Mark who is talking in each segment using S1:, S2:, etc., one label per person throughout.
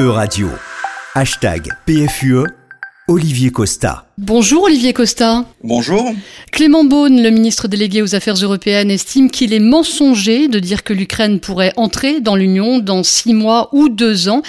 S1: E-Radio. Hashtag PFUE. Olivier Costa.
S2: Bonjour Olivier Costa.
S3: Bonjour.
S2: Clément Beaune, le ministre délégué aux Affaires européennes, estime qu'il est mensonger de dire que l'Ukraine pourrait entrer dans l'Union dans six mois ou deux ans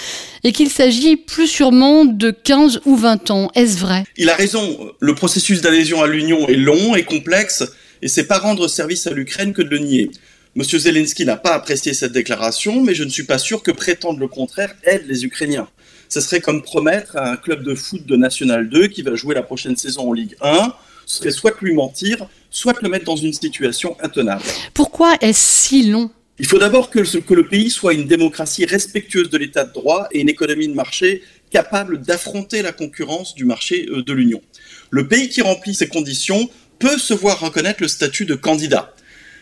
S2: et qu'il s'agit plus sûrement de 15 ou 20 ans. Est-ce vrai?
S3: Il a raison. Le processus d'adhésion à l'Union est long et complexe et c'est pas rendre service à l'Ukraine que de le nier. Monsieur Zelensky n'a pas apprécié cette déclaration, mais je ne suis pas sûr que prétendre le contraire aide les Ukrainiens. Ce serait comme promettre à un club de foot de National 2 qui va jouer la prochaine saison en Ligue 1, ce serait soit lui mentir, soit le mettre dans une situation intenable.
S2: Pourquoi est-ce si long?
S3: Il faut d'abord que, que le pays soit une démocratie respectueuse de l'état de droit et une économie de marché capable d'affronter la concurrence du marché euh, de l'Union. Le pays qui remplit ces conditions peut se voir reconnaître le statut de candidat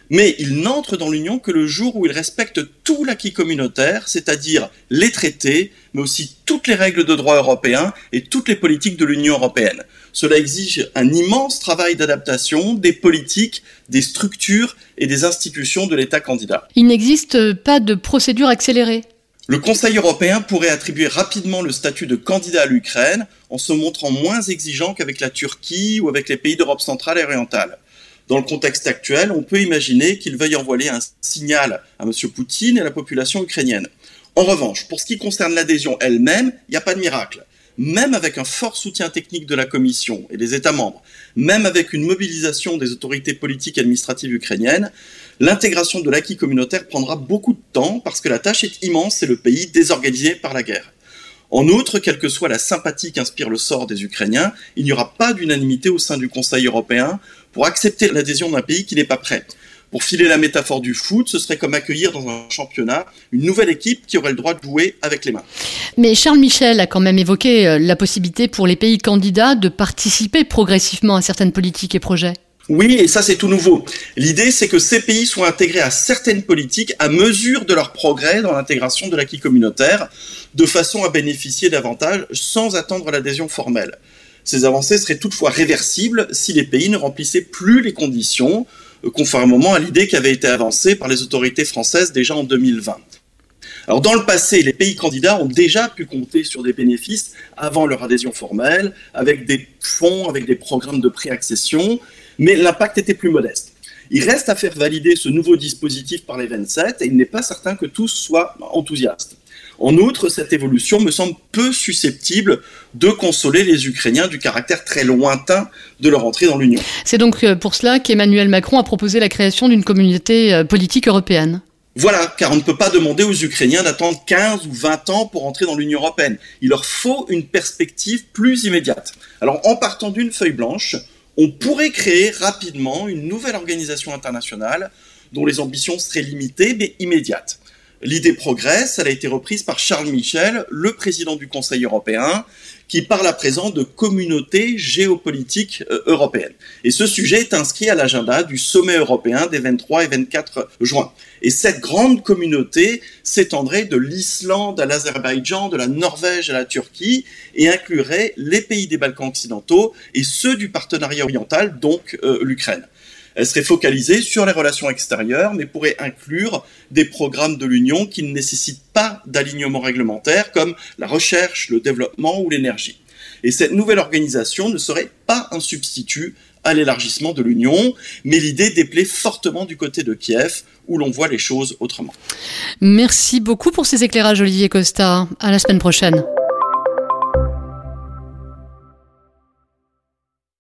S3: mais il n'entre dans l'Union que le jour où il respecte tout l'acquis communautaire, c'est-à-dire les traités, mais aussi toutes les règles de droit européen et toutes les politiques de l'Union européenne. Cela exige un immense travail d'adaptation des politiques, des structures et des institutions de l'État candidat.
S2: Il n'existe pas de procédure accélérée
S3: le Conseil européen pourrait attribuer rapidement le statut de candidat à l'Ukraine en se montrant moins exigeant qu'avec la Turquie ou avec les pays d'Europe centrale et orientale. Dans le contexte actuel, on peut imaginer qu'il veuille envoyer un signal à M. Poutine et à la population ukrainienne. En revanche, pour ce qui concerne l'adhésion elle-même, il n'y a pas de miracle. Même avec un fort soutien technique de la Commission et des États membres, même avec une mobilisation des autorités politiques et administratives ukrainiennes, l'intégration de l'acquis communautaire prendra beaucoup de temps parce que la tâche est immense et le pays désorganisé par la guerre. En outre, quelle que soit la sympathie qu'inspire le sort des Ukrainiens, il n'y aura pas d'unanimité au sein du Conseil européen pour accepter l'adhésion d'un pays qui n'est pas prêt. Pour filer la métaphore du foot, ce serait comme accueillir dans un championnat une nouvelle équipe qui aurait le droit de jouer avec les mains.
S2: Mais Charles Michel a quand même évoqué euh, la possibilité pour les pays candidats de participer progressivement à certaines politiques et projets.
S3: Oui, et ça c'est tout nouveau. L'idée c'est que ces pays soient intégrés à certaines politiques à mesure de leur progrès dans l'intégration de l'acquis communautaire, de façon à bénéficier davantage sans attendre l'adhésion formelle. Ces avancées seraient toutefois réversibles si les pays ne remplissaient plus les conditions, euh, conformément à l'idée qui avait été avancée par les autorités françaises déjà en 2020. Alors dans le passé, les pays candidats ont déjà pu compter sur des bénéfices avant leur adhésion formelle, avec des fonds, avec des programmes de préaccession, mais l'impact était plus modeste. Il reste à faire valider ce nouveau dispositif par les 27 et il n'est pas certain que tous soient enthousiastes. En outre, cette évolution me semble peu susceptible de consoler les Ukrainiens du caractère très lointain de leur entrée dans l'Union.
S2: C'est donc euh, pour cela qu'Emmanuel Macron a proposé la création d'une communauté euh, politique européenne.
S3: Voilà, car on ne peut pas demander aux Ukrainiens d'attendre 15 ou 20 ans pour entrer dans l'Union européenne. Il leur faut une perspective plus immédiate. Alors en partant d'une feuille blanche, on pourrait créer rapidement une nouvelle organisation internationale dont les ambitions seraient limitées mais immédiates. L'idée progresse, elle a été reprise par Charles Michel, le président du Conseil européen, qui parle à présent de communauté géopolitique euh, européenne. Et ce sujet est inscrit à l'agenda du sommet européen des 23 et 24 juin. Et cette grande communauté s'étendrait de l'Islande à l'Azerbaïdjan, de la Norvège à la Turquie, et inclurait les pays des Balkans occidentaux et ceux du partenariat oriental, donc euh, l'Ukraine. Elle serait focalisée sur les relations extérieures, mais pourrait inclure des programmes de l'Union qui ne nécessitent pas d'alignement réglementaire, comme la recherche, le développement ou l'énergie. Et cette nouvelle organisation ne serait pas un substitut à l'élargissement de l'Union, mais l'idée déplaît fortement du côté de Kiev, où l'on voit les choses autrement.
S2: Merci beaucoup pour ces éclairages, Olivier Costa. À la semaine prochaine.